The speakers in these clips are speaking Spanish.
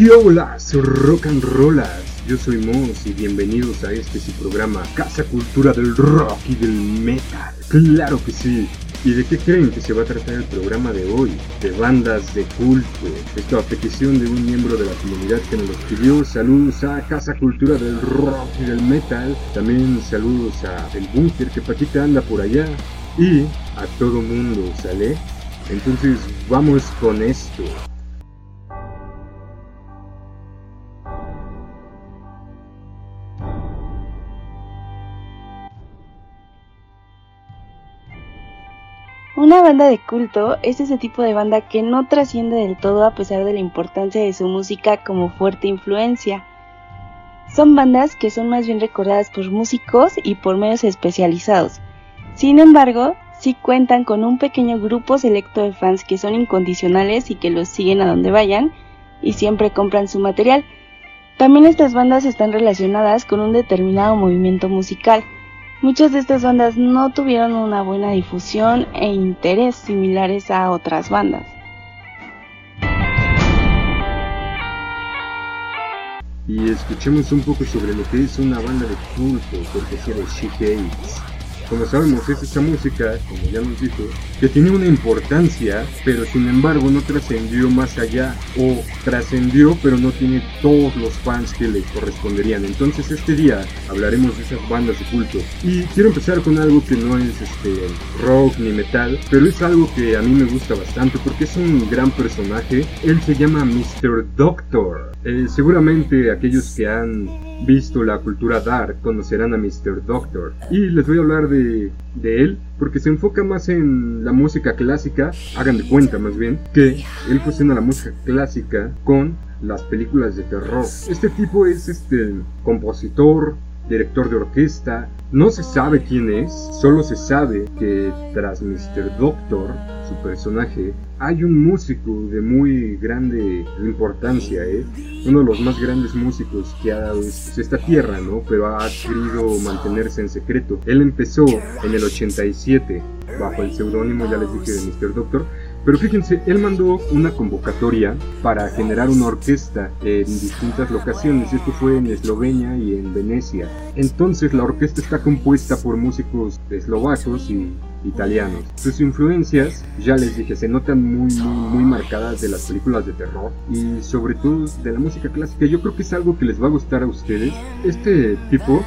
¿Qué holas, rock and rollas? Yo soy Mons y bienvenidos a este su programa Casa Cultura del Rock y del Metal. Claro que sí. ¿Y de qué creen que se va a tratar el programa de hoy? De bandas de culto. Esto a petición de un miembro de la comunidad que nos lo pidió. Saludos a Casa Cultura del Rock y del Metal. También saludos a El Bunker que Paquita anda por allá. Y a todo mundo, ¿sale? Entonces vamos con esto. Una banda de culto es ese tipo de banda que no trasciende del todo a pesar de la importancia de su música como fuerte influencia. Son bandas que son más bien recordadas por músicos y por medios especializados. Sin embargo, sí cuentan con un pequeño grupo selecto de fans que son incondicionales y que los siguen a donde vayan y siempre compran su material. También estas bandas están relacionadas con un determinado movimiento musical. Muchas de estas bandas no tuvieron una buena difusión e interés similares a otras bandas. Y escuchemos un poco sobre lo que es una banda de culto, si de She Como sabemos, es esta música, como ya nos dijo, que tiene una importancia, pero sin embargo no trascendió más allá, o trascendió, pero no tiene todos los fans que le corresponderían. Entonces este día hablaremos de esas bandas de culto. Y quiero empezar con algo que no es este rock ni metal, pero es algo que a mí me gusta bastante porque es un gran personaje. Él se llama Mr. Doctor. Eh, seguramente aquellos que han visto la cultura dark conocerán a Mr. Doctor. Y les voy a hablar de, de, él porque se enfoca más en la música clásica, hagan de cuenta más bien, que él fusiona la música clásica con las películas de terror. Este tipo es este compositor, director de orquesta, no se sabe quién es, solo se sabe que tras Mr. Doctor, su personaje, hay un músico de muy grande importancia, ¿eh? uno de los más grandes músicos que ha dado esta tierra, ¿no? Pero ha querido mantenerse en secreto. Él empezó en el 87 bajo el seudónimo, ya les dije, de Mr. Doctor, pero fíjense, él mandó una convocatoria para generar una orquesta en distintas locaciones. Esto fue en Eslovenia y en Venecia. Entonces la orquesta está compuesta por músicos eslovacos y italianos. Sus influencias, ya les dije, se notan muy, muy, marcadas de las películas de terror y sobre todo de la música clásica. Yo creo que es algo que les va a gustar a ustedes. Este tipo,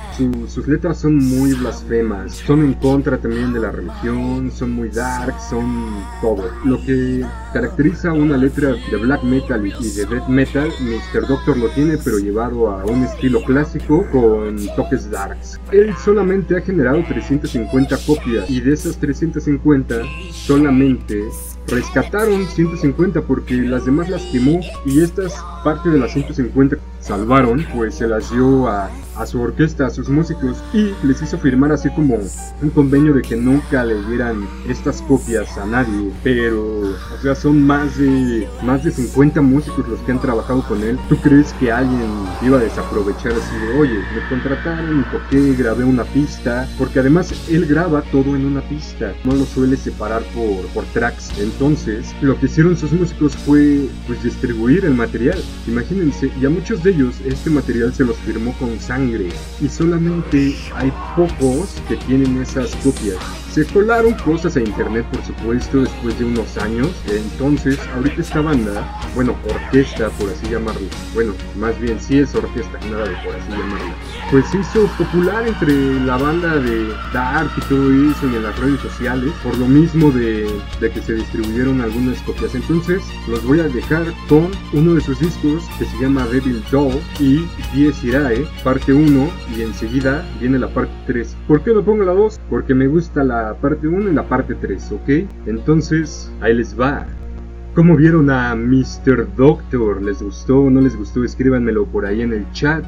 sus letras son muy blasfemas, son en contra también de la religión, son muy dark, son todo. Lo que caracteriza una letra de black metal y de death metal, Mr. Doctor lo tiene, pero llevado a un estilo clásico con toques darks. Él solamente ha generado 350 copias y de esas 350 solamente rescataron 150 porque las demás las quemó y estas parte de las 150 salvaron pues se las dio a a su orquesta, a sus músicos y les hizo firmar así como un convenio de que nunca le dieran estas copias a nadie. Pero, o sea, son más de más de 50 músicos los que han trabajado con él. ¿Tú crees que alguien iba a desaprovechar así de, oye, me contrataron, toqué, grabé una pista? Porque además él graba todo en una pista, no lo suele separar por, por tracks. Entonces, lo que hicieron sus músicos fue pues distribuir el material. Imagínense, y a muchos de ellos este material se los firmó con sangre y solamente hay pocos que tienen esas copias. Se colaron cosas a internet, por supuesto, después de unos años. Entonces, ahorita esta banda, bueno, orquesta, por así llamarlo, bueno, más bien sí es orquesta, nada de por así llamarlo, pues se hizo popular entre la banda de Dark y todo eso y en las redes sociales, por lo mismo de, de que se distribuyeron algunas copias. Entonces, los voy a dejar con uno de sus discos que se llama Devil Doll y Dies Irae, parte 1, y enseguida viene la parte 3. ¿Por qué lo pongo la 2? Porque me gusta la parte 1 y la parte 3, ¿ok? Entonces, ahí les va. ¿Cómo vieron a Mr. Doctor? ¿Les gustó o no les gustó? Escríbanmelo por ahí en el chat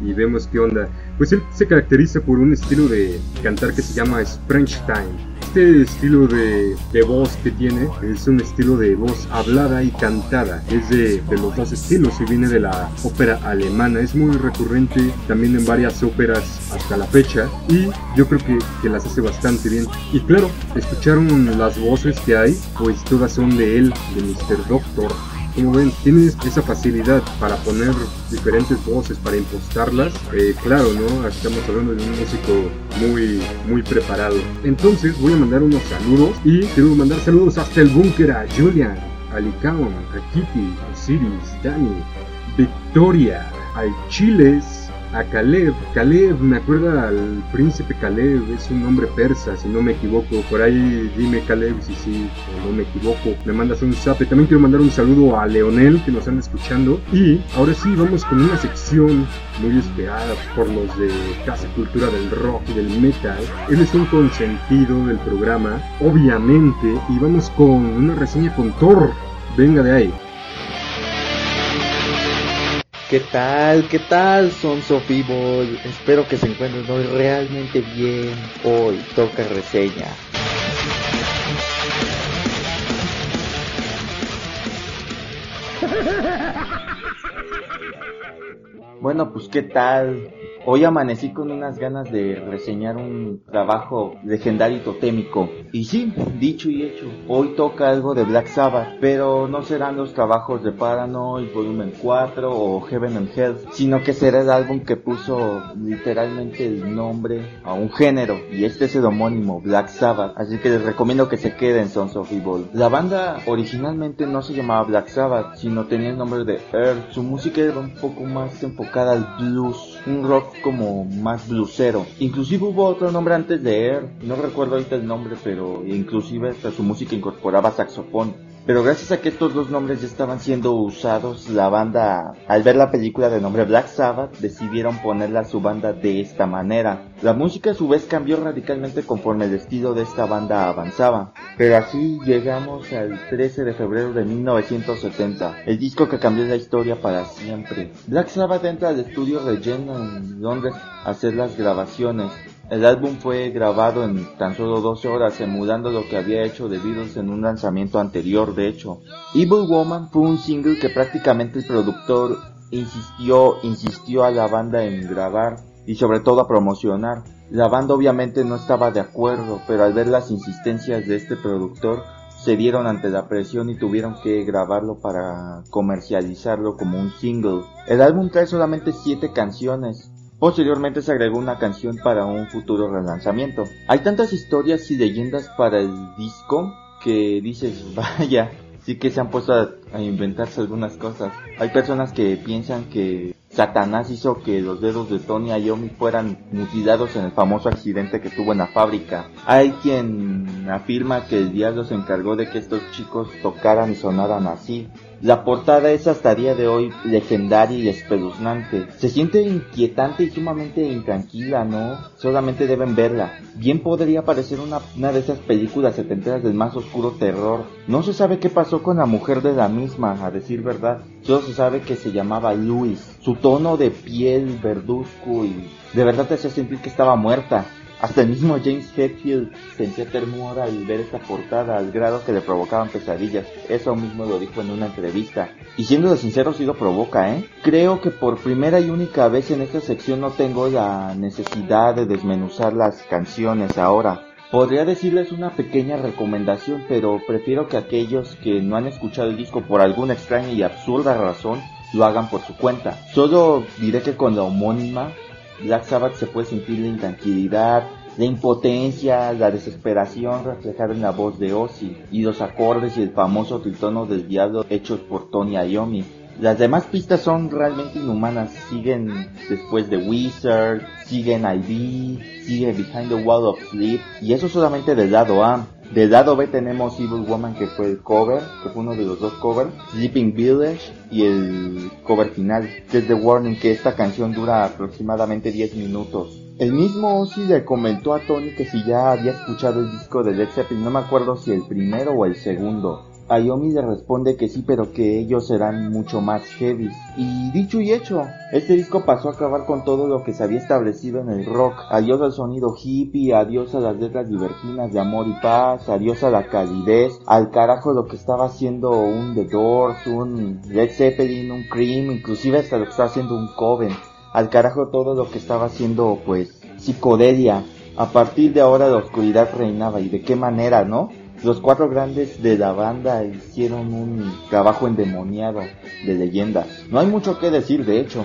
y vemos qué onda. Pues él se caracteriza por un estilo de cantar que se llama Time este estilo de, voz que tiene es un estilo de voz hablada y cantada. Es de, los dos estilos y viene de la ópera alemana. Es muy recurrente también en varias óperas hasta la fecha y yo creo que, que las hace bastante bien. Y claro, escucharon las voces que hay, pues todas son de él, de Mr. Doctor. Como ven, tienes esa facilidad para poner diferentes voces, para impostarlas. Eh, claro, ¿no? Estamos hablando de un músico muy, muy preparado. Entonces voy a mandar unos saludos y quiero mandar saludos hasta el búnker a Julian, a Licaon, a Kitty, a Siris, Dani, Victoria, al Chiles, a Caleb. Caleb me acuerda al príncipe Caleb, es un nombre persa, si no me equivoco. Por ahí dime Caleb si sí o no me equivoco. Me mandas un zap. También quiero mandar un saludo a Leonel que nos están escuchando. Y ahora sí, vamos con una sección muy esperada por los de Casa Cultura del Rock y del Metal. Él es un consentido del programa, obviamente. Y vamos con una reseña con Thor. Venga de ahí. ¿Qué tal? ¿Qué tal, son Sofibol? Espero que se encuentren hoy realmente bien. Hoy toca reseña. Bueno, pues qué tal. Hoy amanecí con unas ganas de reseñar un trabajo legendario y totémico. Y sí, dicho y hecho, hoy toca algo de Black Sabbath, pero no serán los trabajos de Paranoid Volumen 4 o Heaven and Hell, sino que será el álbum que puso literalmente el nombre a un género, y este es el homónimo, Black Sabbath, así que les recomiendo que se queden Sons of Evil. La banda originalmente no se llamaba Black Sabbath, sino tenía el nombre de Earth. Su música era un poco más enfocada al blues, un rock como más blusero. Inclusive hubo otro nombre antes de Air, no recuerdo ahorita el nombre, pero inclusive hasta su música incorporaba saxofón. Pero gracias a que estos dos nombres ya estaban siendo usados, la banda, al ver la película de nombre Black Sabbath, decidieron ponerla a su banda de esta manera. La música a su vez cambió radicalmente conforme el estilo de esta banda avanzaba. Pero así llegamos al 13 de febrero de 1970, el disco que cambió la historia para siempre. Black Sabbath entra al estudio Regent en Londres a hacer las grabaciones. El álbum fue grabado en tan solo 12 horas, emulando lo que había hecho The Beatles en un lanzamiento anterior, de hecho. Evil Woman fue un single que prácticamente el productor insistió, insistió a la banda en grabar y sobre todo a promocionar. La banda obviamente no estaba de acuerdo, pero al ver las insistencias de este productor, se dieron ante la presión y tuvieron que grabarlo para comercializarlo como un single. El álbum trae solamente 7 canciones, Posteriormente se agregó una canción para un futuro relanzamiento. Hay tantas historias y leyendas para el disco que dices, vaya, sí que se han puesto a, inventarse algunas cosas. Hay personas que piensan que Satanás hizo que los dedos de Tony Iommi fueran mutilados en el famoso accidente que tuvo en la fábrica. Hay quien afirma que el diablo se encargó de que estos chicos tocaran y sonaran así. La portada es hasta día de hoy legendaria y espeluznante. Se siente inquietante y sumamente intranquila, ¿no? Solamente deben verla. Bien podría parecer una, de esas películas setenteras del más oscuro terror. No se sabe qué pasó con la mujer de la misma, a decir verdad. Solo se sabe que se llamaba Luis. Su tono de piel verduzco y de verdad te hace sentir que estaba muerta. Hasta el mismo James Hetfield sentía ternura al ver esta portada al grado que le provocaban pesadillas. Eso mismo lo dijo en una entrevista. Y siendo sincero, sí lo provoca, ¿eh? Creo que por primera y única vez en esta sección no tengo la necesidad de desmenuzar las canciones ahora. Podría decirles una pequeña recomendación, pero prefiero que aquellos que no han escuchado el disco por alguna extraña y absurda razón lo hagan por su cuenta. Solo diré que con la homónima Black Sabbath se puede sentir la intranquilidad, la impotencia, la desesperación reflejada en la voz de Ozzy y los acordes y el famoso tritono del diablo hechos por Tony Iommi. Las demás pistas son realmente inhumanas, siguen después de Wizard, siguen IV, sigue Behind the Wall of Sleep y eso solamente del lado A. Del lado B tenemos Evil Woman que fue el cover, que fue uno de los dos covers, Sleeping Village y el cover final, que The Warning, que esta canción dura aproximadamente 10 minutos. El mismo Ozzy le comentó a Tony que si ya había escuchado el disco de Led Zeppelin, no me acuerdo si el primero o el segundo. Ayomi le responde que sí, pero que ellos serán mucho más heavy. Y dicho y hecho, este disco pasó a acabar con todo lo que se había establecido en el rock. Adiós al sonido hippie, adiós a las letras libertinas de amor y paz, adiós a la calidez, al carajo lo que estaba haciendo un The Doors, un Led Zeppelin, un Cream, inclusive hasta lo que estaba haciendo un Coven. Al carajo todo lo que estaba haciendo pues psicodelia. A partir de ahora la oscuridad reinaba y de qué manera, ¿no? Los cuatro grandes de la banda hicieron un trabajo endemoniado de leyendas. No hay mucho que decir de hecho,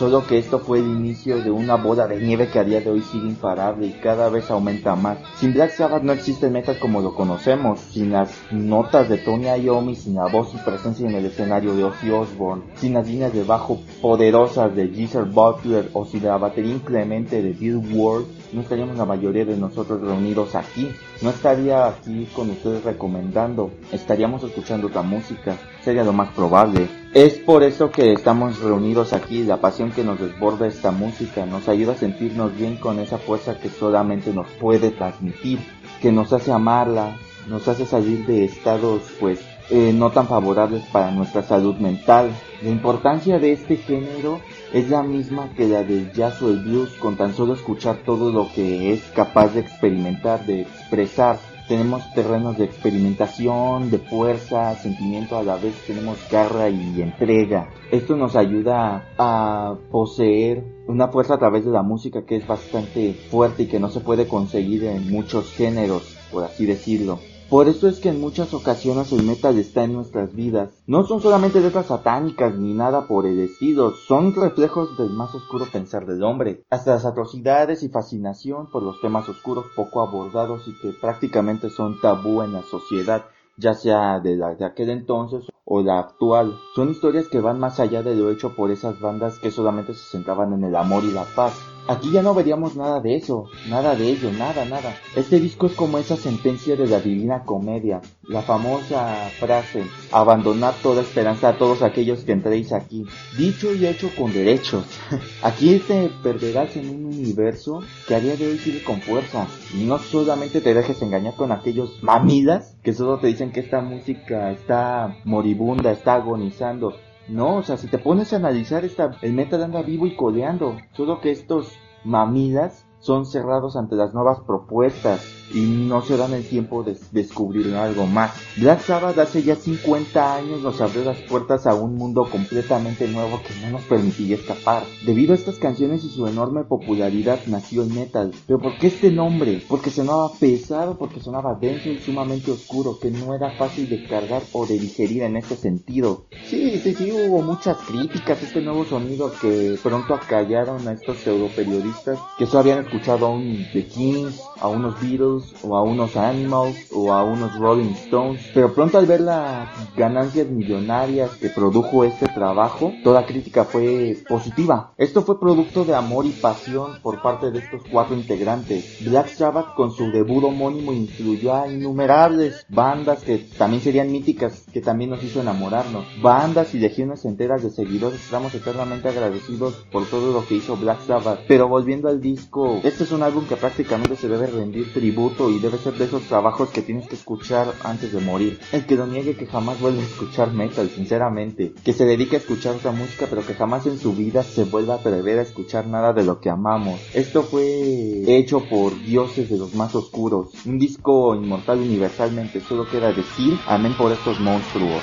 Solo que esto fue el inicio de una boda de nieve que a día de hoy sigue imparable y cada vez aumenta más. Sin Black Sabbath no existe el metal como lo conocemos, sin las notas de Tony Iommi, sin la voz y presencia en el escenario de Ozzy Osbourne, sin las líneas de bajo poderosas de Geezer Butler o sin la batería inclemente de Bill Ward, no estaríamos la mayoría de nosotros reunidos aquí. No estaría aquí con ustedes recomendando, estaríamos escuchando otra música, sería lo más probable. Es por eso que estamos reunidos aquí, la pasión que nos desborda esta música nos ayuda a sentirnos bien con esa fuerza que solamente nos puede transmitir, que nos hace amarla, nos hace salir de estados pues eh, no tan favorables para nuestra salud mental. La importancia de este género es la misma que la del jazz o el blues con tan solo escuchar todo lo que es capaz de experimentar, de expresar tenemos terrenos de experimentación, de fuerza, sentimiento, a la vez tenemos garra y entrega. Esto nos ayuda a poseer una fuerza a través de la música que es bastante fuerte y que no se puede conseguir en muchos géneros, por así decirlo. Por eso es que en muchas ocasiones el metal está en nuestras vidas. No son solamente letras satánicas ni nada por el estilo, son reflejos del más oscuro pensar del hombre. Hasta las atrocidades y fascinación por los temas oscuros poco abordados y que prácticamente son tabú en la sociedad, ya sea de, la, de aquel entonces o la actual. Son historias que van más allá de lo hecho por esas bandas que solamente se centraban en el amor y la paz. Aquí ya no veríamos nada de eso, nada de ello, nada, nada. Este disco es como esa sentencia de la divina comedia, la famosa frase, abandonar toda esperanza a todos aquellos que entréis aquí. Dicho y hecho con derechos. aquí te perderás en un universo que a día de hoy sigue con fuerza. Y no solamente te dejes engañar con aquellos mamidas que solo te dicen que esta música está moribunda, está agonizando. No, o sea, si te pones a analizar, esta, el metal anda vivo y coleando. Solo que estos mamilas son cerrados ante las nuevas propuestas y no se dan el tiempo de descubrir algo más. Black Sabbath hace ya 50 años nos abrió las puertas a un mundo completamente nuevo que no nos permitiría escapar. Debido a estas canciones y su enorme popularidad nació el metal. Pero ¿por qué este nombre? Porque sonaba pesado, porque sonaba denso y sumamente oscuro, que no era fácil de cargar o de digerir en este sentido. Sí, sí, sí, hubo muchas críticas a este nuevo sonido que pronto acallaron a estos pseudo periodistas que solo habían escuchado a un The Kings, a unos Beatles, o a unos Animals o a unos Rolling Stones, pero pronto al ver las ganancias millonarias que produjo este trabajo, toda crítica fue positiva. Esto fue producto de amor y pasión por parte de estos cuatro integrantes. Black Sabbath con su debut homónimo influyó a innumerables bandas que también serían míticas, que también nos hizo enamorarnos. Bandas y legiones enteras de seguidores, estamos eternamente agradecidos por todo lo que hizo Black Sabbath. Pero volviendo al disco, este es un álbum que prácticamente se debe rendir tributo y debe ser de esos trabajos que tienes que escuchar antes de morir. El que lo niegue que jamás vuelve a escuchar metal, sinceramente. Que se dedique a escuchar otra música pero que jamás en su vida se vuelva a atrever a escuchar nada de lo que amamos. Esto fue hecho por dioses de los más oscuros. Un disco inmortal universalmente. Solo queda decir amén por estos monstruos.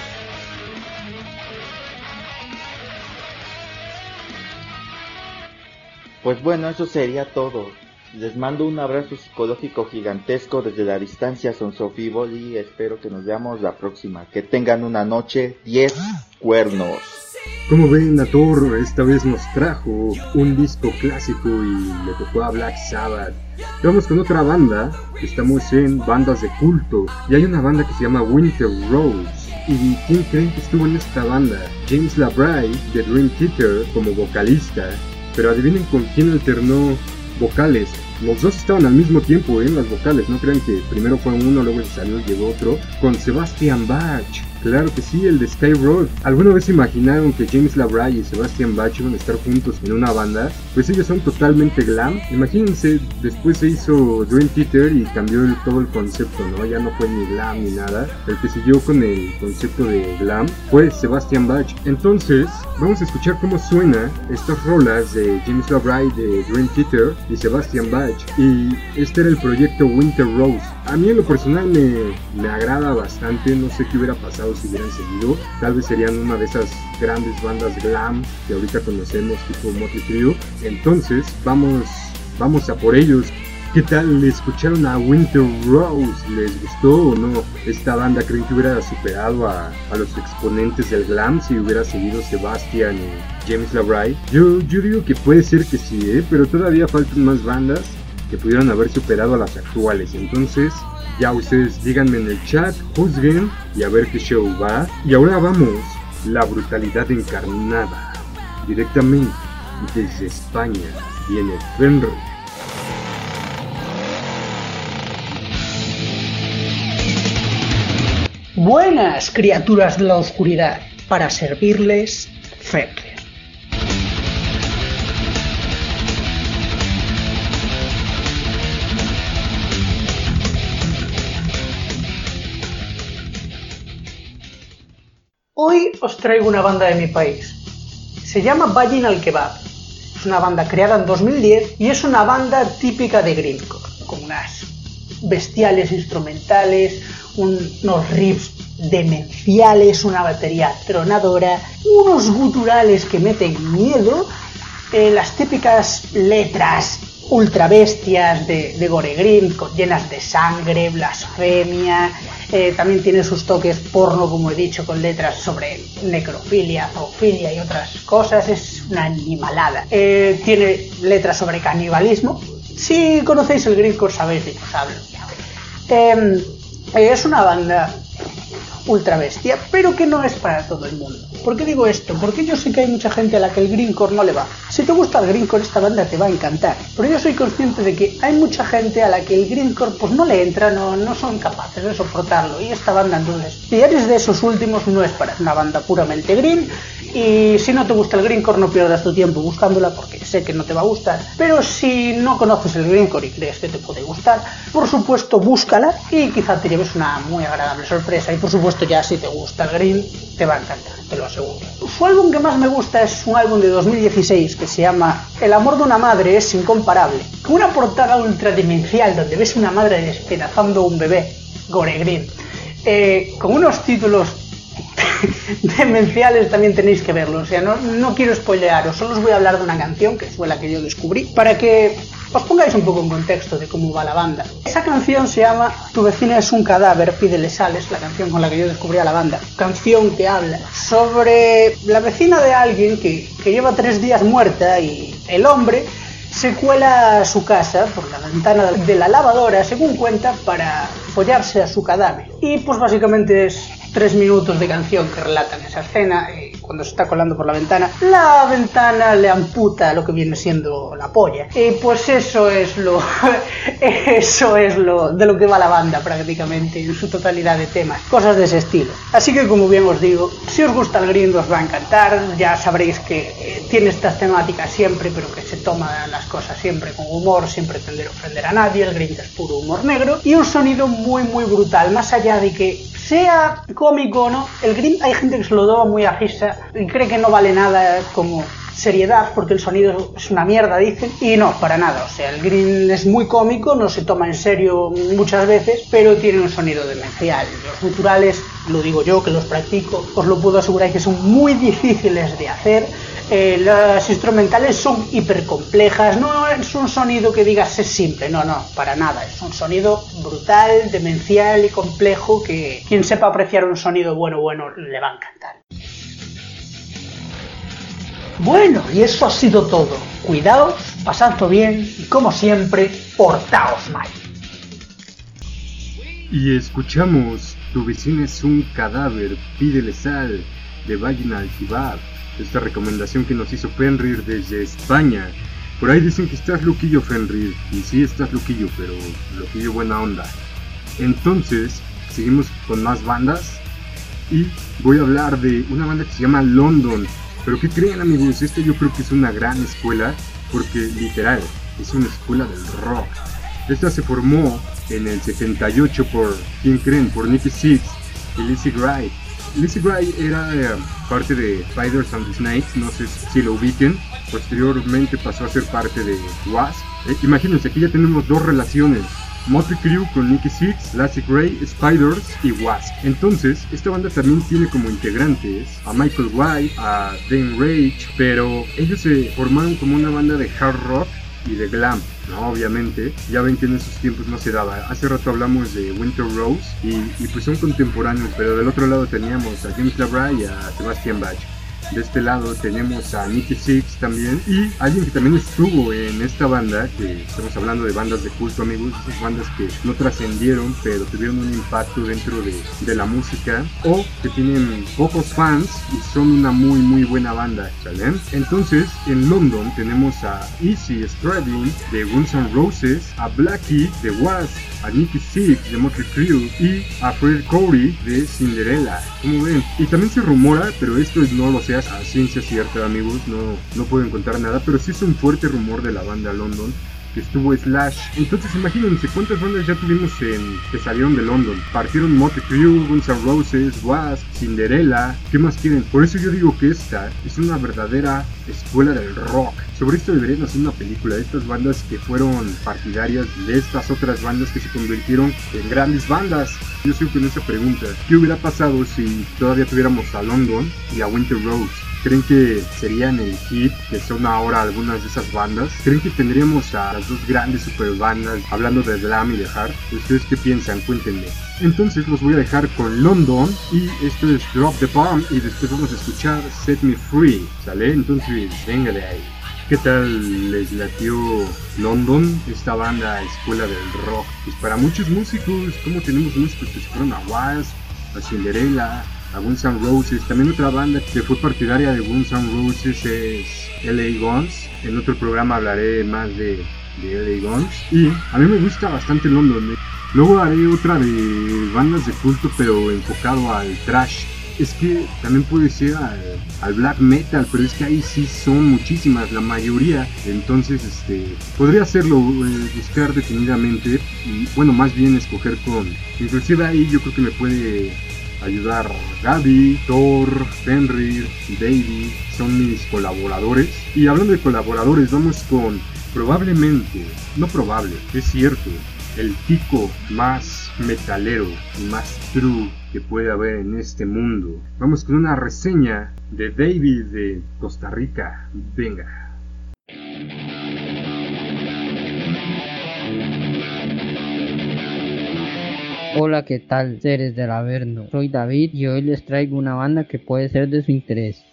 Pues bueno, eso sería todo. Les mando un abrazo psicológico gigantesco desde la distancia, son Sofívol, y espero que nos veamos la próxima. Que tengan una noche 10 cuernos. Como ven, Thor esta vez nos trajo un disco clásico y le tocó a Black Sabbath. vamos con otra banda, estamos en bandas de culto, y hay una banda que se llama Winter Rose. ¿Y quién creen que estuvo en esta banda? James LaBrie de Dream Theater como vocalista, pero adivinen con quién alternó vocales. Los dos estaban al mismo tiempo en las vocales, no crean que primero fue uno, luego se salió y llegó otro, con Sebastian Bach. Claro que sí, el de Sky Road. ¿Alguna vez imaginaron que James LaBrie y Sebastian Bach iban a estar juntos en una banda? Pues ellos son totalmente glam. Imagínense, después se hizo Dream Theater y cambió todo el concepto, ¿no? Ya no fue ni glam ni nada. El que siguió con el concepto de glam fue Sebastian Bach. Entonces, vamos a escuchar cómo suena estas rolas de James LaBrie de Dream Theater y Sebastian Bach. Y este era el proyecto Winter Rose. A mí en lo personal me, me agrada bastante, no sé qué hubiera pasado si hubieran seguido. Tal vez serían una de esas grandes bandas glam que ahorita conocemos, tipo Motley Crue. Entonces, vamos, vamos a por ellos. ¿Qué tal? ¿Le escucharon a Winter Rose? ¿Les gustó o no esta banda? ¿Creen que hubiera superado a, los exponentes del glam si hubiera seguido Sebastian y James LaBrie? Yo, yo digo que puede ser que sí, ¿eh? pero todavía faltan más bandas que pudieran haber superado a las actuales. Entonces, ya ustedes díganme en el chat, juzguen y a ver qué show va. Y ahora vamos, la brutalidad encarnada, directamente desde España, viene Fenrir. Buenas criaturas de la oscuridad, para servirles Fenrir. Hoy os traigo una banda de mi país. Se llama Vaginal Kebab. Es una banda creada en 2010 y es una banda típica de greencore, con unas bestiales instrumentales, unos riffs demenciales, una batería tronadora, unos guturales que meten miedo, eh, las típicas letras ultra bestias de, Gore Green, llenas de sangre, blasfemia, eh, también tiene sus toques porno, como he dicho, con letras sobre necrofilia, zoofilia y otras cosas, es una animalada. Eh, tiene letras sobre canibalismo. Si conocéis el Greencore sabéis de qué os hablo. Em, es una banda ultra bestia, pero que no es para todo el mundo. ¿Por qué digo esto? Porque yo sé que hay mucha gente a la que el greencore no le va. Si te gusta el greencore, esta banda te va a encantar. Pero yo soy consciente de que hay mucha gente a la que el greencore pues no le entra, no, no son capaces de soportarlo. Y esta banda entonces, si eres de esos últimos, no es para una banda puramente green. Y si no te gusta el greencore, no pierdas tu tiempo buscándola porque sé que no te va a gustar. Pero si no conoces el greencore y crees que te puede gustar, por supuesto búscala y quizá te lleves una muy agradable sorpresa. Y por supuesto ya si te gusta el green, te va a encantar, te lo aseguro. Su álbum que más me gusta es un álbum de 2016 que se llama El amor de una madre es incomparable. Con una portada ultradimensional donde ves una madre despedazando un bebé, Gore Green. Eh, con unos títulos demenciales también tenéis que verlo. O sea, no, no quiero spoilearos, solo os voy a hablar de una canción que fue la que yo descubrí para que os pongáis un poco en contexto de cómo va la banda. Esa canción se llama Tu vecina es un cadáver, pídele sales, la canción con la que yo descubrí a la banda. Canción que habla sobre la vecina de alguien que, que lleva tres días muerta y el hombre se cuela a su casa por la ventana de la lavadora, según cuenta, para follarse a su cadáver. Y pues básicamente es tres minutos de canción que relatan esa escena, y cuando se está colando por la ventana, la ventana le amputa lo que viene siendo la polla. Y pues eso es lo, eso es lo de lo que va la banda prácticamente en su totalidad de temas, cosas de ese estilo. Así que como bien os digo, si os gusta el grind os va a encantar, ya sabréis que eh, tiene estas temáticas siempre, pero que se toma las cosas siempre con humor, sin pretender ofender a nadie, el grind es puro humor negro y un sonido muy muy brutal, más allá de que sea cómico o no, el Green hay gente que se lo toma muy a y cree que no vale nada como seriedad porque el sonido es una mierda, dicen, y no, para nada. O sea, el Green es muy cómico, no se toma en serio muchas veces, pero tiene un sonido demencial. Los culturales, lo digo yo que los practico, os lo puedo asegurar que son muy difíciles de hacer eh, las instrumentales son hipercomplejas, no es un sonido que digas es simple, no, no, para nada, es un sonido brutal, demencial y complejo que quien sepa apreciar un sonido bueno, bueno, le va a encantar. Bueno, y eso ha sido todo. Cuidaos, pasadlo bien y como siempre, portaos mal. Y escuchamos, tu vecino es un cadáver, pídele sal, de Vaginal Kebab esta recomendación que nos hizo Fenrir desde España. Por ahí dicen que estás loquillo Fenrir, y sí estás loquillo, pero loquillo buena onda. Entonces, seguimos con más bandas y voy a hablar de una banda que se llama London. Pero ¿qué creen amigos? Esta yo creo que es una gran escuela porque literal es una escuela del rock. Esta se formó en el 78 por, ¿quién creen? Por Nicky Six y Lizzie Wright. Lizzie Wright era eh, parte de Spiders and Snakes, no sé si lo ubiquen. Posteriormente pasó a ser parte de Wasp. Eh, imagínense, aquí ya tenemos dos relaciones. Motley Crue con Nicky Six, Lassie Gray, Spiders y Wasp. Entonces, esta banda también tiene como integrantes a Michael White, a Dan Rage, pero ellos se formaron como una banda de hard rock y de glam. no, obviamente. Ya ven que en esos tiempos no se daba. Hace rato hablamos de Winter Rose y, pues son contemporáneos, pero del otro lado teníamos a James LaBrie y a Sebastian Bach. De este lado tenemos a Nicky Six también y alguien que también estuvo en esta banda, que estamos hablando de bandas de culto amigos, esas bandas que no trascendieron pero tuvieron un impacto dentro de, de, la música o que tienen pocos fans y son una muy muy buena banda, ¿sale? Entonces en London tenemos a Easy Stradlin de Guns N' Roses, a Blackie de Wasp, a Nicky Six de Motley Crue y a Fred Corey de Cinderella. Como ven, y también se rumora, pero esto no lo sé a ciencia cierta, amigos, no, no puedo encontrar nada, pero sí es un fuerte rumor de la banda London estuvo Slash. Entonces imagínense cuántas bandas ya tuvimos en que salieron de London. Partieron Motley Crue, Guns N' Roses, Wasp, Cinderella. ¿Qué más quieren? Por eso yo digo que esta es una verdadera escuela del rock. Sobre esto deberían hacer una película de estas bandas que fueron partidarias de estas otras bandas que se convirtieron en grandes bandas. Yo sigo con esa pregunta. ¿Qué hubiera pasado si todavía tuviéramos a London y a Winter Rose? ¿Creen que serían el hit que son ahora algunas de esas bandas? ¿Creen que tendríamos a las dos grandes super bandas hablando de glam y de hard? ¿Ustedes qué piensan? Cuéntenme. Entonces los voy a dejar con London y esto es Drop the Bomb y después vamos a escuchar Set Me Free. ¿Sale? Entonces, venga de ahí. ¿Qué tal les latió London, esta banda escuela del rock? Pues para muchos músicos, como tenemos músicos que se fueron a Wasp, a Cinderella, a Guns N' Roses. También otra banda que fue partidaria de Guns N' Roses es LA Guns. En otro programa hablaré más de, LA Guns. Y a mí me gusta bastante London. Luego haré otra de bandas de culto pero enfocado al trash. Es que también puede ser al, black metal, pero es que ahí sí son muchísimas, la mayoría. Entonces, este, podría hacerlo, eh, buscar detenidamente y, bueno, más bien escoger con. Inclusive ahí yo creo que me puede ayudar Gaby, Thor, Henry, David, son mis colaboradores. Y hablando de colaboradores, vamos con probablemente, no probable, es cierto, el tico más metalero y más true que puede haber en este mundo. Vamos con una reseña de David de Costa Rica. Venga. Hola, ¿qué tal, seres del Averno? Soy David y hoy les traigo una banda que puede ser de su interés.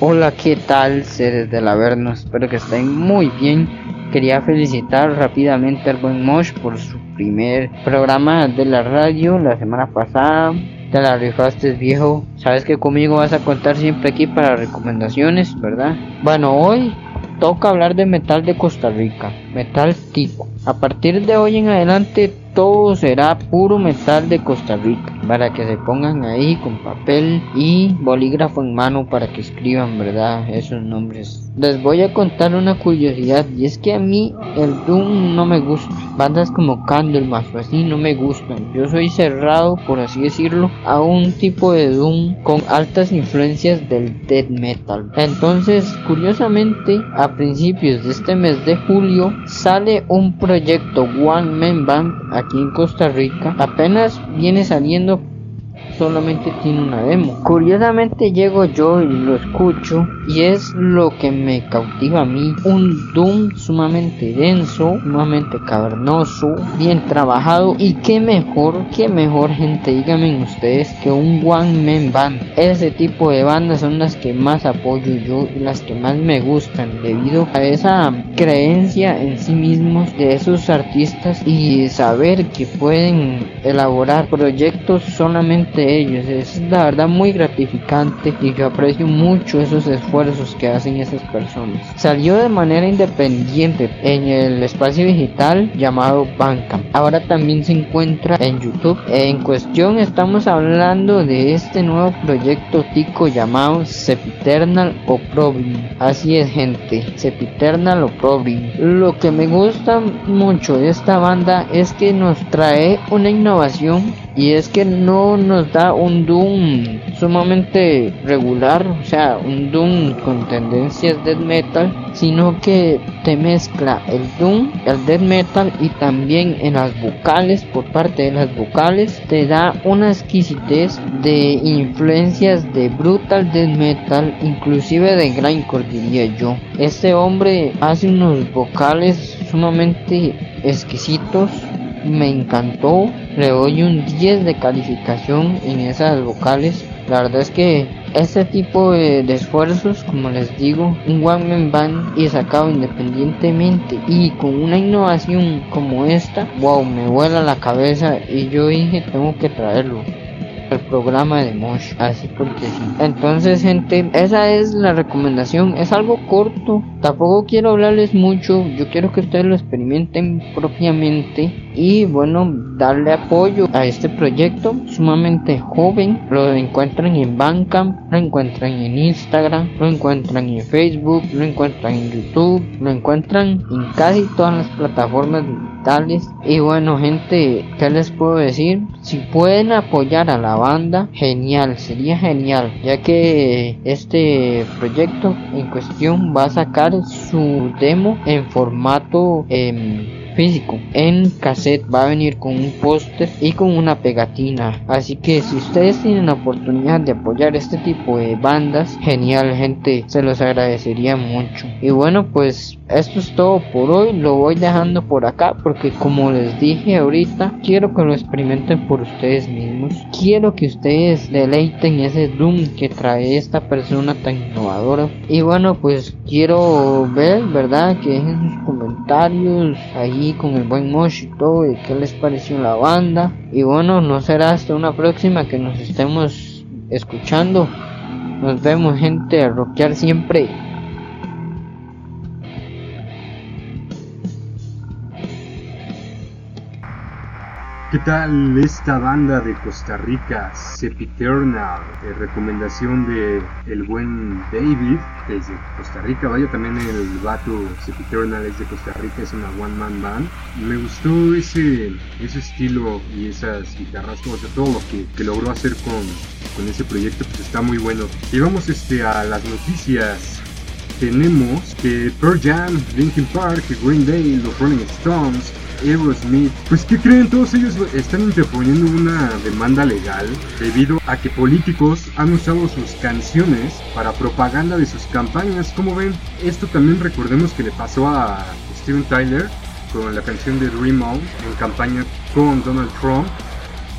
Hola, ¿qué tal, seres del Averno? Espero que estén muy bien. Quería felicitar rápidamente al buen Mosh por su primer programa de la radio la semana pasada. Te la rifaste viejo. Sabes que conmigo vas a contar siempre aquí para recomendaciones, ¿verdad? Bueno, hoy toca hablar de metal de Costa Rica, metal tico. A partir de hoy en adelante todo será puro metal de Costa Rica para que se pongan ahí con papel y bolígrafo en mano para que escriban verdad esos nombres les voy a contar una curiosidad y es que a mí el Doom no me gusta. Bandas como Candlemas o así no me gustan. Yo soy cerrado, por así decirlo, a un tipo de Doom con altas influencias del death metal. Entonces, curiosamente, a principios de este mes de julio sale un proyecto One Man Band aquí en Costa Rica. Apenas viene saliendo solamente tiene una demo. Curiosamente llego yo y lo escucho y es lo que me cautiva a mí. Un Doom sumamente denso, sumamente cavernoso, bien trabajado y qué mejor, qué mejor gente, díganme ustedes que un One Man Band. Ese tipo de bandas son las que más apoyo yo y las que más me gustan debido a esa creencia en sí mismos de esos artistas y saber que pueden elaborar proyectos solamente ellos. Es la verdad muy gratificante y yo aprecio mucho esos esfuerzos que hacen esas personas. Salió de manera independiente en el espacio digital llamado Bandcamp. Ahora también se encuentra en YouTube. En cuestión estamos hablando de este nuevo proyecto tico llamado Sepiternal Opprobrium. Así es gente, Sepiternal Opprobrium. Lo que me gusta mucho de esta banda es que nos trae una innovación y es que no nos da un Doom sumamente regular, o sea, un Doom con tendencias death metal, sino que te mezcla el Doom, el death metal y también en las vocales, por parte de las vocales, te da una exquisitez de influencias de brutal death metal, inclusive de grindcore diría yo. Este hombre hace unos vocales sumamente exquisitos me encantó. Le doy un 10 de calificación en esas vocales. La verdad es que este tipo de, esfuerzos, como les digo, un one man band y sacado independientemente y con una innovación como esta, wow, me vuela la cabeza y yo dije tengo que traerlo el programa de Mosh, así porque sí. Entonces, gente, esa es la recomendación. Es algo corto, tampoco quiero hablarles mucho. Yo quiero que ustedes lo experimenten propiamente y bueno, darle apoyo a este proyecto sumamente joven. Lo encuentran en Bandcamp, lo encuentran en Instagram, lo encuentran en Facebook, lo encuentran en YouTube, lo encuentran en casi todas las plataformas digitales. Y bueno, gente, ¿qué les puedo decir? Si pueden apoyar a la banda, genial, sería genial, ya que este proyecto en cuestión va a sacar su demo en formato eh, físico. En cassette va a venir con un póster y con una pegatina. Así que si ustedes tienen la oportunidad de apoyar este tipo de bandas, genial gente, se los agradecería mucho. Y bueno, pues esto es todo por hoy. Lo voy dejando por acá porque como les dije ahorita, quiero que lo experimenten por ustedes mismos. Quiero que ustedes deleiten ese Doom que trae esta persona tan innovadora. Y bueno, pues quiero ver, ¿verdad? Que dejen sus comentarios ahí con el buen Mosh y todo, y qué les pareció la banda. Y bueno, no será hasta una próxima que nos estemos escuchando. Nos vemos gente a rockear siempre. ¿Qué tal esta banda de Costa Rica, Sepiternal? Eh, recomendación de el buen David desde Costa Rica. Vaya también el vato Sepiternal es de Costa Rica, es una one man band. Me gustó ese, ese estilo y esas guitarras, o sea, todo lo que, que logró hacer con, con ese proyecto, pues está muy bueno. Y vamos este, a las noticias tenemos que Pearl Jam, Linkin Park, Green Day, los Rolling Stones, Aerosmith. Pues ¿qué creen? Todos ellos están interponiendo una demanda legal debido a que políticos han usado sus canciones para propaganda de sus campañas. Como ven, esto también recordemos que le pasó a Steven Tyler con la canción de Dream On en campaña con Donald Trump.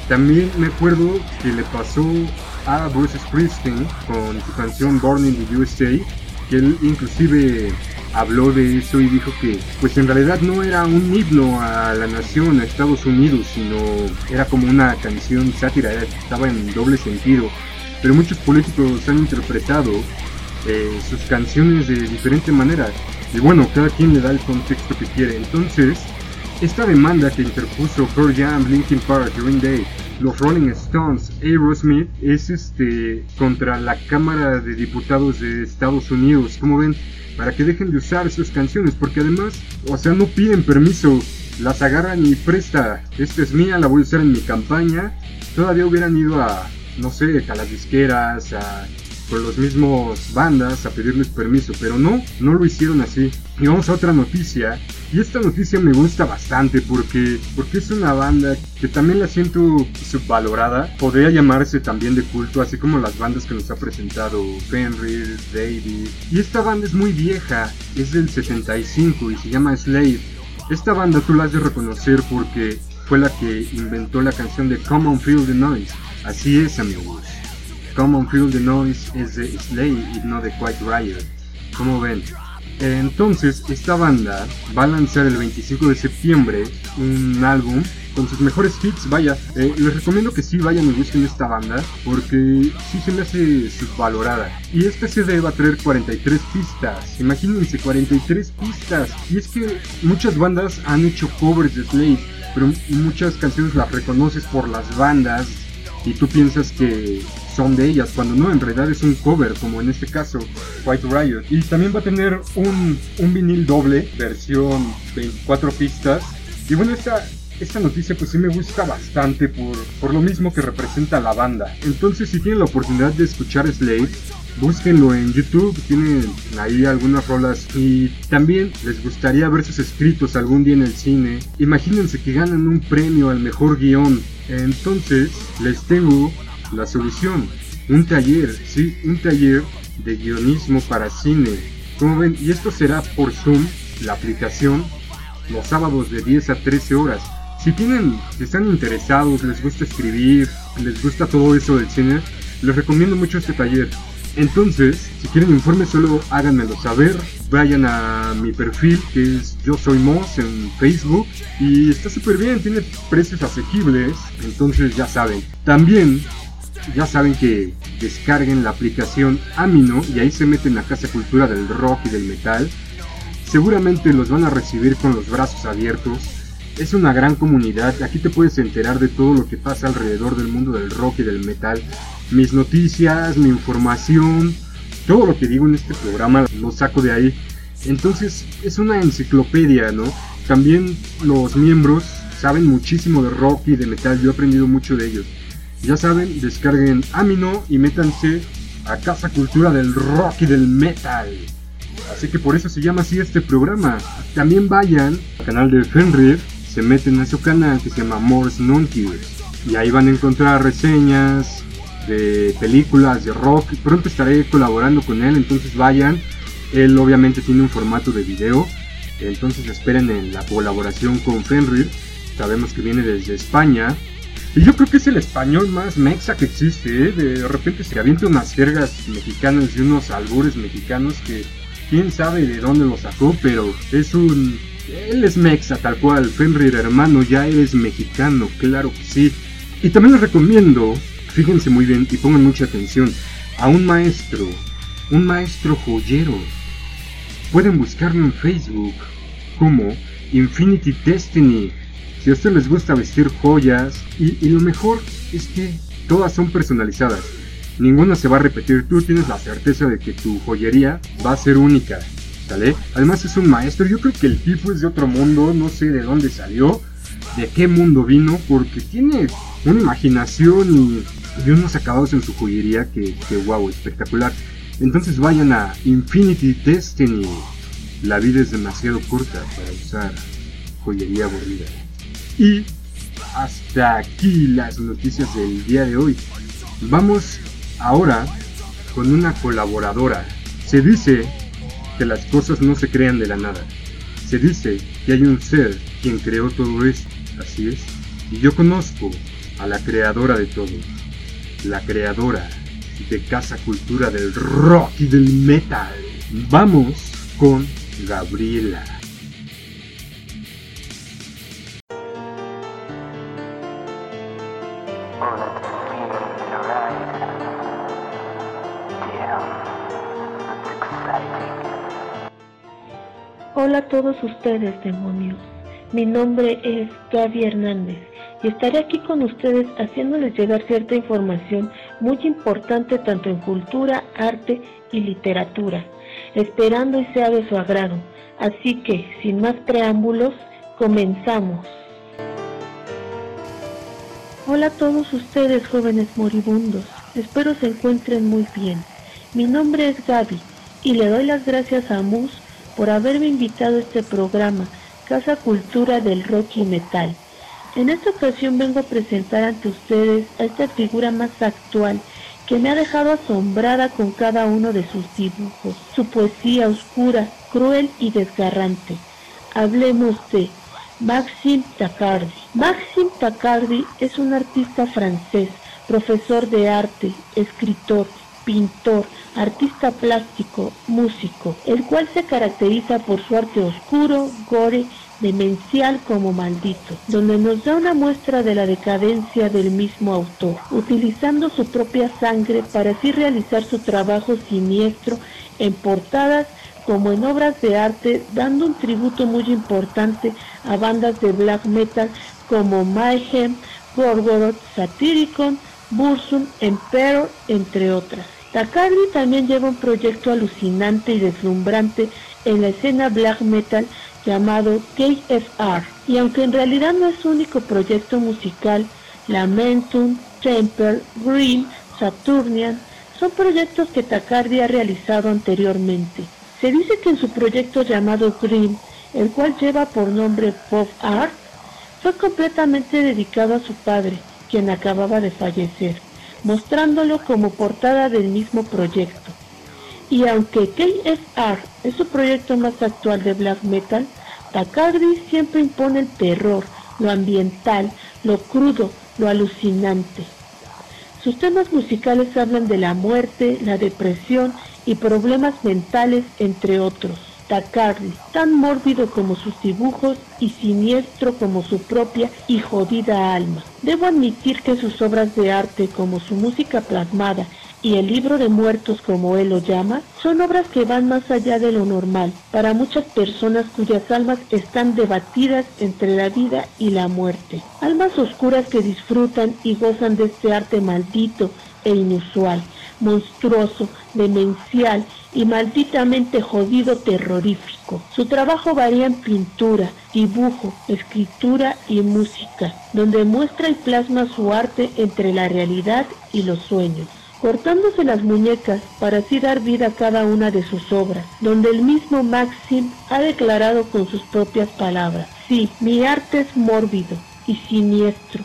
También me acuerdo que le pasó a Bruce Springsteen con su canción Born in the USA, que él inclusive habló de eso y dijo que pues en realidad no era un himno a la nación, a Estados Unidos, sino era como una canción sátira, estaba en doble sentido. Pero muchos políticos han interpretado eh, sus canciones de diferente manera. Y bueno, cada quien le da el contexto que quiere. Entonces, esta demanda que interpuso Pearl Jam, Linkin Park, Green Day, los Rolling Stones, Aerosmith, es este contra la Cámara de Diputados de Estados Unidos. Como ven, para que dejen de usar sus canciones, porque además, o sea, no piden permiso, las agarran y presta, esta es mía, la voy a usar en mi campaña. Todavía hubieran ido a, no sé, a las disqueras, a con los mismos bandas a pedirles permiso, pero no, no lo hicieron así. Y vamos a otra noticia, y esta noticia me gusta bastante porque, porque es una banda que también la siento subvalorada, podría llamarse también de culto, así como las bandas que nos ha presentado Fenrir, David. Y esta banda es muy vieja, es del 75 y se llama Slave. Esta banda tú la has de reconocer porque fue la que inventó la canción de Common Feel the Noise. Así es, amigos. Common Feel the Noise es de Slay y no de Quiet Riot. Como ven. Entonces, esta banda va a lanzar el 25 de septiembre un álbum con sus mejores hits. Vaya, eh, les recomiendo que sí vayan y busquen esta banda porque sí se me hace subvalorada. Y esta CD va a traer 43 pistas. Imagínense, 43 pistas. Y es que muchas bandas han hecho covers de Slade, pero muchas canciones las reconoces por las bandas y tú piensas que son de ellas, cuando no, en realidad es un cover, como en este caso, White Riot. Y también va a tener un, un vinil doble, versión 24 pistas. Y bueno, esta, esta noticia pues sí me gusta bastante por, por lo mismo que representa la banda. Entonces si tienen la oportunidad de escuchar Slade, búsquenlo en YouTube, tienen ahí algunas rolas y también les gustaría ver sus escritos algún día en el cine. Imagínense que ganan un premio al mejor guion. Entonces les tengo la solución. Un taller, sí, un taller de guionismo para cine. Como ven, y esto será por Zoom, la aplicación, los sábados de 10 a 13 horas. Si tienen, si están interesados, les gusta escribir, les gusta todo eso del cine, les recomiendo mucho este taller. Entonces, si quieren informes, solo háganmelo saber. Vayan a mi perfil que es Yo Soy Moss en Facebook. Y está súper bien, tiene precios asequibles. Entonces ya saben. También ya saben que descarguen la aplicación Amino y ahí se meten a Casa Cultura del Rock y del Metal. Seguramente los van a recibir con los brazos abiertos. Es una gran comunidad, aquí te puedes enterar de todo lo que pasa alrededor del mundo del rock y del metal mis noticias, mi información, todo lo que digo en este programa lo saco de ahí. Entonces es una enciclopedia, ¿no? También los miembros saben muchísimo de rock y de metal, yo he aprendido mucho de ellos. Ya saben, descarguen Amino y métanse a Casa Cultura del Rock y del Metal. Así que por eso se llama así este programa. También vayan al canal de Fenrir, se meten a su canal que se llama Morse Nonkers. Y ahí van a encontrar reseñas, de películas, de rock. Pronto estaré colaborando con él, entonces vayan. Él obviamente tiene un formato de video, entonces esperen en la colaboración con Fenrir. Sabemos que viene desde España. Y yo creo que es el español más mexa que existe, ¿eh? De repente se avienta unas jergas mexicanas y unos albures mexicanos que quién sabe de dónde lo sacó, pero es un... Él es mexa tal cual, Fenrir hermano, ya eres mexicano, claro que sí. Y también les recomiendo Fíjense muy bien y pongan mucha atención. A un maestro, un maestro joyero. Pueden buscarlo en Facebook como Infinity Destiny. Si a ustedes les gusta vestir joyas, y, lo mejor es que todas son personalizadas. Ninguna se va a repetir. Tú tienes la certeza de que tu joyería va a ser única. Además es un maestro. Yo creo que el tipo es de otro mundo. No sé de dónde salió. De qué mundo vino. Porque tiene una imaginación y y unos acabados en su joyería que, que wow, espectacular. Entonces vayan a Infinity Destiny. La vida es demasiado corta para usar joyería aburrida. Y hasta aquí las noticias del día de hoy. Vamos ahora con una colaboradora. Se dice que las cosas no se crean de la nada. Se dice que hay un ser quien creó todo esto. Así es. Y yo conozco a la creadora de todo la creadora de Casa Cultura del Rock y del Metal. Vamos con Gabriela. Hola a todos ustedes, demonios. Mi nombre es Gaby Hernández y estaré aquí con ustedes haciéndoles llegar cierta información muy importante tanto en cultura, arte y literatura, esperando y sea de su agrado. Así que, sin más preámbulos, comenzamos. Hola a todos ustedes jóvenes moribundos, espero se encuentren muy bien. Mi nombre es Gaby y le doy las gracias a Mus por haberme invitado a este programa, Casa Cultura del Rock y Metal en esta ocasión vengo a presentar ante ustedes a esta figura más actual que me ha dejado asombrada con cada uno de sus dibujos, su poesía oscura, cruel y desgarrante. Hablemos de Maxime Tacardi. Maxime Tacardi es un artista francés, profesor de arte, escritor, pintor, artista plástico, músico, el cual se caracteriza por su arte oscuro, gore demencial como maldito, donde nos da una muestra de la decadencia del mismo autor, utilizando su propia sangre para así realizar su trabajo siniestro en portadas como en obras de arte, dando un tributo muy importante a bandas de black metal como Mayhem, Gorgoroth, Satyricon, Bursum, Emperor, entre otras. Takardi también lleva un proyecto alucinante y deslumbrante en la escena black metal llamado KFR. Y aunque en realidad no es su único proyecto musical, Lamentum, Temper, Green, Saturnian, son proyectos que Tacardi ha realizado anteriormente. Se dice que en su proyecto llamado Green, el cual lleva por nombre Pop Art, fue completamente dedicado a su padre, quien acababa de fallecer, mostrándolo como portada del mismo proyecto. Y aunque KFR es su proyecto más actual de black metal, Tacardi siempre impone el terror, lo ambiental, lo crudo, lo alucinante. Sus temas musicales hablan de la muerte, la depresión y problemas mentales, entre otros. Tan mórbido como sus dibujos y siniestro como su propia y jodida alma. Debo admitir que sus obras de arte, como su música plasmada y el libro de muertos como él lo llama, son obras que van más allá de lo normal para muchas personas cuyas almas están debatidas entre la vida y la muerte. Almas oscuras que disfrutan y gozan de este arte maldito e inusual, monstruoso, demencial y malditamente jodido terrorífico. Su trabajo varía en pintura, dibujo, escritura y música, donde muestra y plasma su arte entre la realidad y los sueños cortándose las muñecas para así dar vida a cada una de sus obras, donde el mismo Maxim ha declarado con sus propias palabras, sí, mi arte es mórbido y siniestro,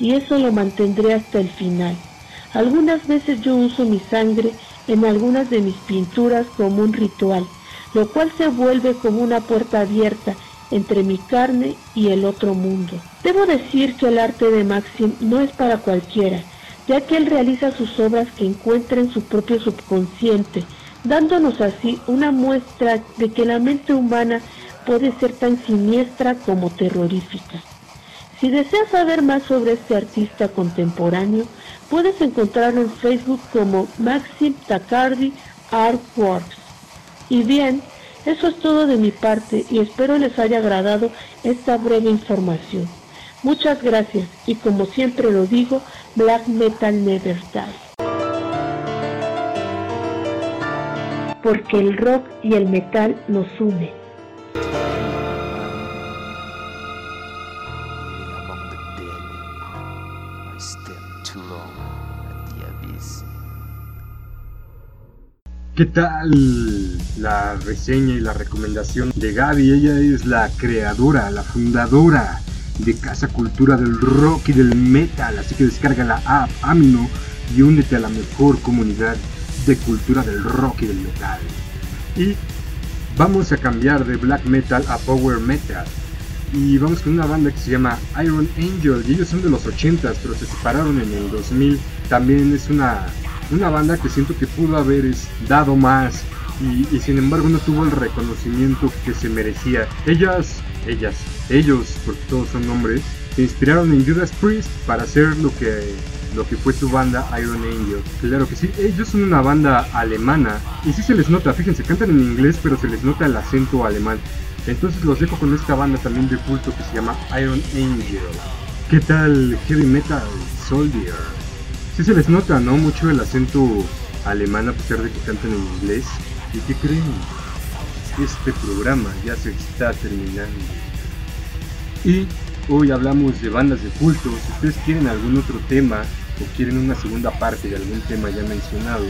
y eso lo mantendré hasta el final. Algunas veces yo uso mi sangre en algunas de mis pinturas como un ritual, lo cual se vuelve como una puerta abierta entre mi carne y el otro mundo. Debo decir que el arte de Maxim no es para cualquiera, ya que él realiza sus obras que encuentra en su propio subconsciente, dándonos así una muestra de que la mente humana puede ser tan siniestra como terrorífica. Si deseas saber más sobre este artista contemporáneo, puedes encontrarlo en Facebook como Maxim Tacardi Artworks. Y bien, eso es todo de mi parte y espero les haya agradado esta breve información. Muchas gracias y como siempre lo digo, Black Metal Never Die. Porque el rock y el metal nos unen. ¿Qué tal la reseña y la recomendación de Gaby? Ella es la creadora, la fundadora de Casa Cultura del Rock y del Metal. Así que descarga la app Amino y únete a la mejor comunidad de cultura del rock y del metal. Y vamos a cambiar de black metal a power metal. Y vamos con una banda que se llama Iron Angel. Y ellos son de los 80s, pero se separaron en el 2000. También es una, una banda que siento que pudo haber dado más. Y, sin embargo no tuvo el reconocimiento que se merecía. Ellas, ellas, ellos, porque todos son hombres, se inspiraron en Judas Priest para hacer lo que, lo que fue su banda Iron Angel. Claro que sí, ellos son una banda alemana y sí se les nota, fíjense, cantan en inglés pero se les nota el acento alemán. Entonces los dejo con esta banda también de culto que se llama Iron Angel. ¿Qué tal Heavy Metal Soldier? Sí se les nota, ¿no? Mucho el acento alemán a pesar de que cantan en inglés. ¿Y qué creen? Este programa ya se está terminando. Y hoy hablamos de bandas de culto. Si ustedes quieren algún otro tema o quieren una segunda parte de algún tema ya mencionado,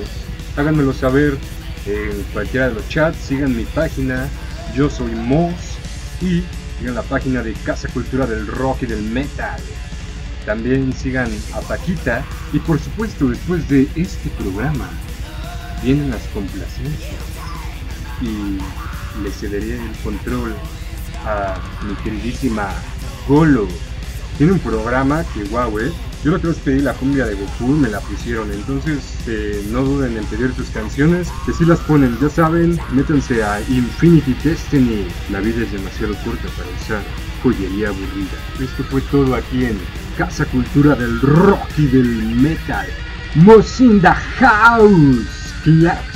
háganmelo saber en cualquiera de los chats. Sigan mi página, yo soy Moss. Y sigan la página de Casa Cultura del Rock y del Metal. También sigan a Paquita. Y por supuesto, después de este programa, vienen las complacencias. Y le cederé el control a mi queridísima Golo. Tiene un programa que guau, eh. Yo lo que os pedí la cumbia de Goku, me la pusieron. Entonces, eh, no duden en pedir sus canciones, que si las ponen, ya saben, métanse a Infinity Destiny. La vida es demasiado corta para usar joyería aburrida. Esto fue todo aquí en Casa Cultura del Rock y del Metal. Mosinda House. Clap.